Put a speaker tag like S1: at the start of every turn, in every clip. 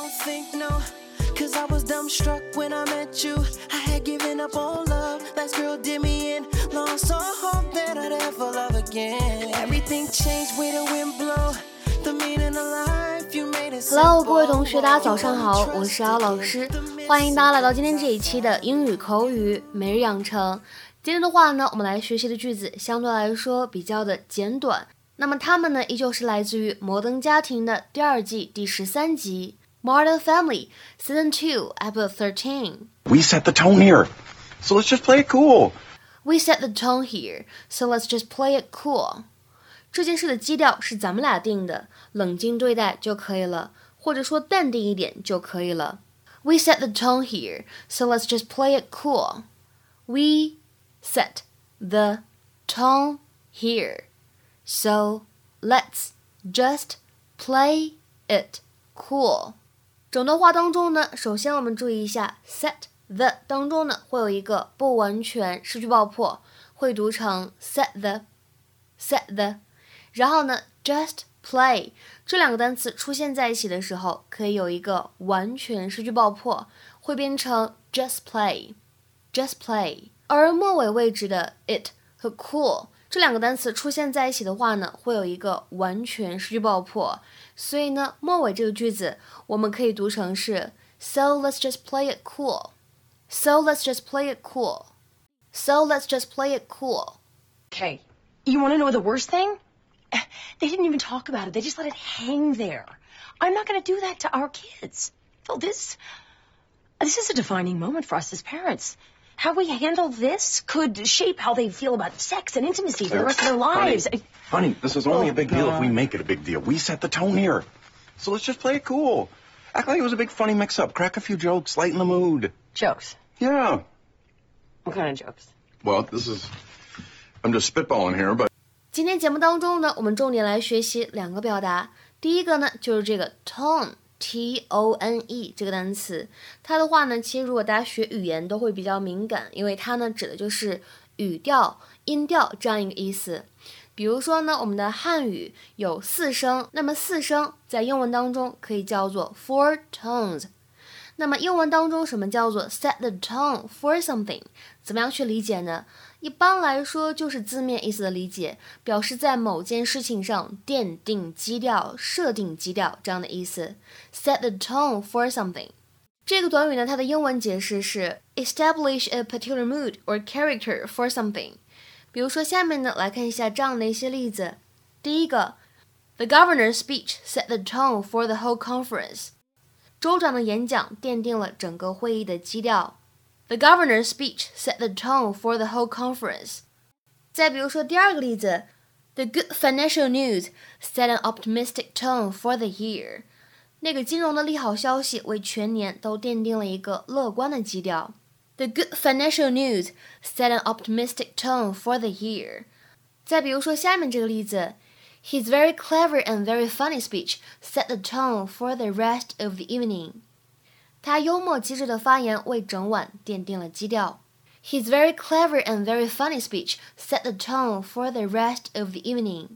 S1: don't think no. Cause I was dumbstruck when I met you. I had given up on love. Last girl did me in. Lost all hope that I'd ever love again. Everything changed when the wind blow. The meaning of life you made it
S2: Hello，各位同学，大家早上好，我是姚老师，欢迎大家来到今天这一期的英语口语每日养成。今天的话呢，我们来学习的句子相对来说比较的简短。那么它们呢，依旧是来自于《摩登家庭》的第二季第十三集。Modern Family Season 2 Episode 13
S3: We set the tone here, so let's just play it cool.
S2: We set the tone here, so let's just play it cool. 这件事的基调是咱们俩定的，冷静对待就可以了，或者说淡定一点就可以了。We set the tone here, so let's just play it cool. We set the tone here, so let's just play it cool. 整段话当中呢，首先我们注意一下，set the 当中呢会有一个不完全失去爆破，会读成 set the，set the。然后呢，just play 这两个单词出现在一起的时候，可以有一个完全失去爆破，会变成 just play，just play。而末尾位置的 it 和 cool 这两个单词出现在一起的话呢，会有一个完全失去爆破。所以呢，末尾这个句子我们可以读成是 So let's just play it cool. So let's just play it cool. So let's just play it cool.
S4: Okay, you want to know the worst thing? They didn't even talk about it. They just let it hang there. I'm not going to do that to our kids. Phil, this this is a defining moment for us as parents. How we handle this could shape how they feel about sex and intimacy for the rest of their lives.
S3: Honey, honey this is only
S4: Oh,
S3: a big deal if we
S4: God.
S3: make it a big deal. We set the tone here, so let's just play it cool. Act like it was a big funny mix-up. Crack a few jokes, lighten the mood.
S4: Jokes.
S3: Yeah.
S4: What kind of jokes?
S3: Well, this is. I'm just spitballing here, but
S2: 今天节目当中呢，我们重点来学习两个表达。第一个呢，就是这个 T O N E 这个单词。它的话呢，其实如果大家学语言都会比较敏感，因为它呢指的就是语调、音调这样一个意思。比如说呢，我们的汉语有四声，那么四声在英文当中可以叫做 four tones。那么英文当中什么叫做 set the tone for something？怎么样去理解呢？一般来说就是字面意思的理解，表示在某件事情上奠定基调、设定基调这样的意思。set the tone for something。这个短语呢，它的英文解释是 establish a particular mood or character for something。比如说下面呢，来看一下这样的一些例子。第一个，The governor's speech set the tone for the whole conference。州长的演讲奠定了整个会议的基调。The governor's speech set the tone for the whole conference。再比如说第二个例子，The good financial news set an optimistic tone for the year。那个金融的利好消息为全年都奠定了一个乐观的基调。The good financial news set an optimistic tone for the year。再比如说下面这个例子 ，His very clever and very funny speech set the tone for the rest of the evening。他幽默机智的发言为整晚奠定了基调。His very clever and very funny speech set the tone for the rest of the evening。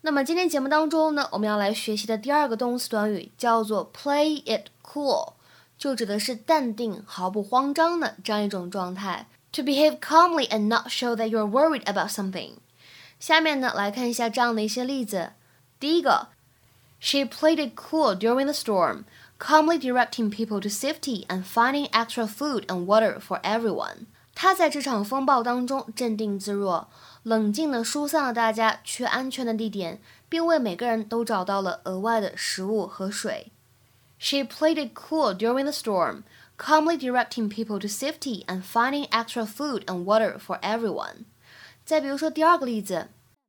S2: 那么今天节目当中呢，我们要来学习的第二个动词短语叫做 play it cool，就指的是淡定、毫不慌张的这样一种状态。To behave calmly and not show that you're worried about something。 下面呢，来看一下这样的一些例子。第一个，She played it cool during the storm, calmly directing people to safety and finding extra food and water for everyone. 她在这场风暴当中镇定自若，冷静地疏散了大家去安全的地点，并为每个人都找到了额外的食物和水。She played it cool during the storm, calmly directing people to safety and finding extra food and water for everyone. 再比如说第二个例子，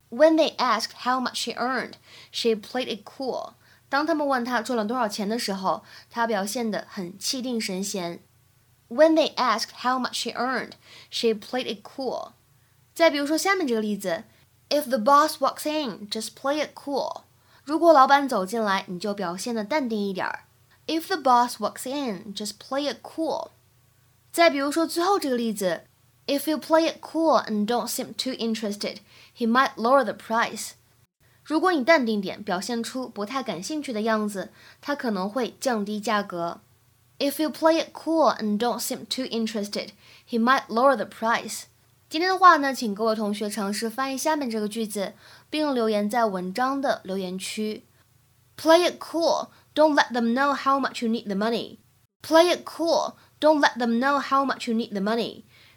S2: When they asked how much she earned, she played it cool. 当他们问她赚了多少钱的时候，她表现得很气定神闲。When they asked how much she earned, she played it cool. 再比如说下面这个例子，If the boss walks in, just play it cool. 如果老板走进来，你就表现得淡定一点儿。If the boss walks in, just play it cool. 再比如说最后这个例子 ，If you play it cool and don't seem too interested, he might lower the price. 如果你淡定点，表现出不太感兴趣的样子，它可能会降低价格。If you play it cool and don't seem too interested, he might lower the price. 今天的话呢，请各位同学尝试翻译下面这个句子，并留言在文章的留言区。Play it cool, don't let them know how much you need the money. Play it cool, don't let them know how much you need the money.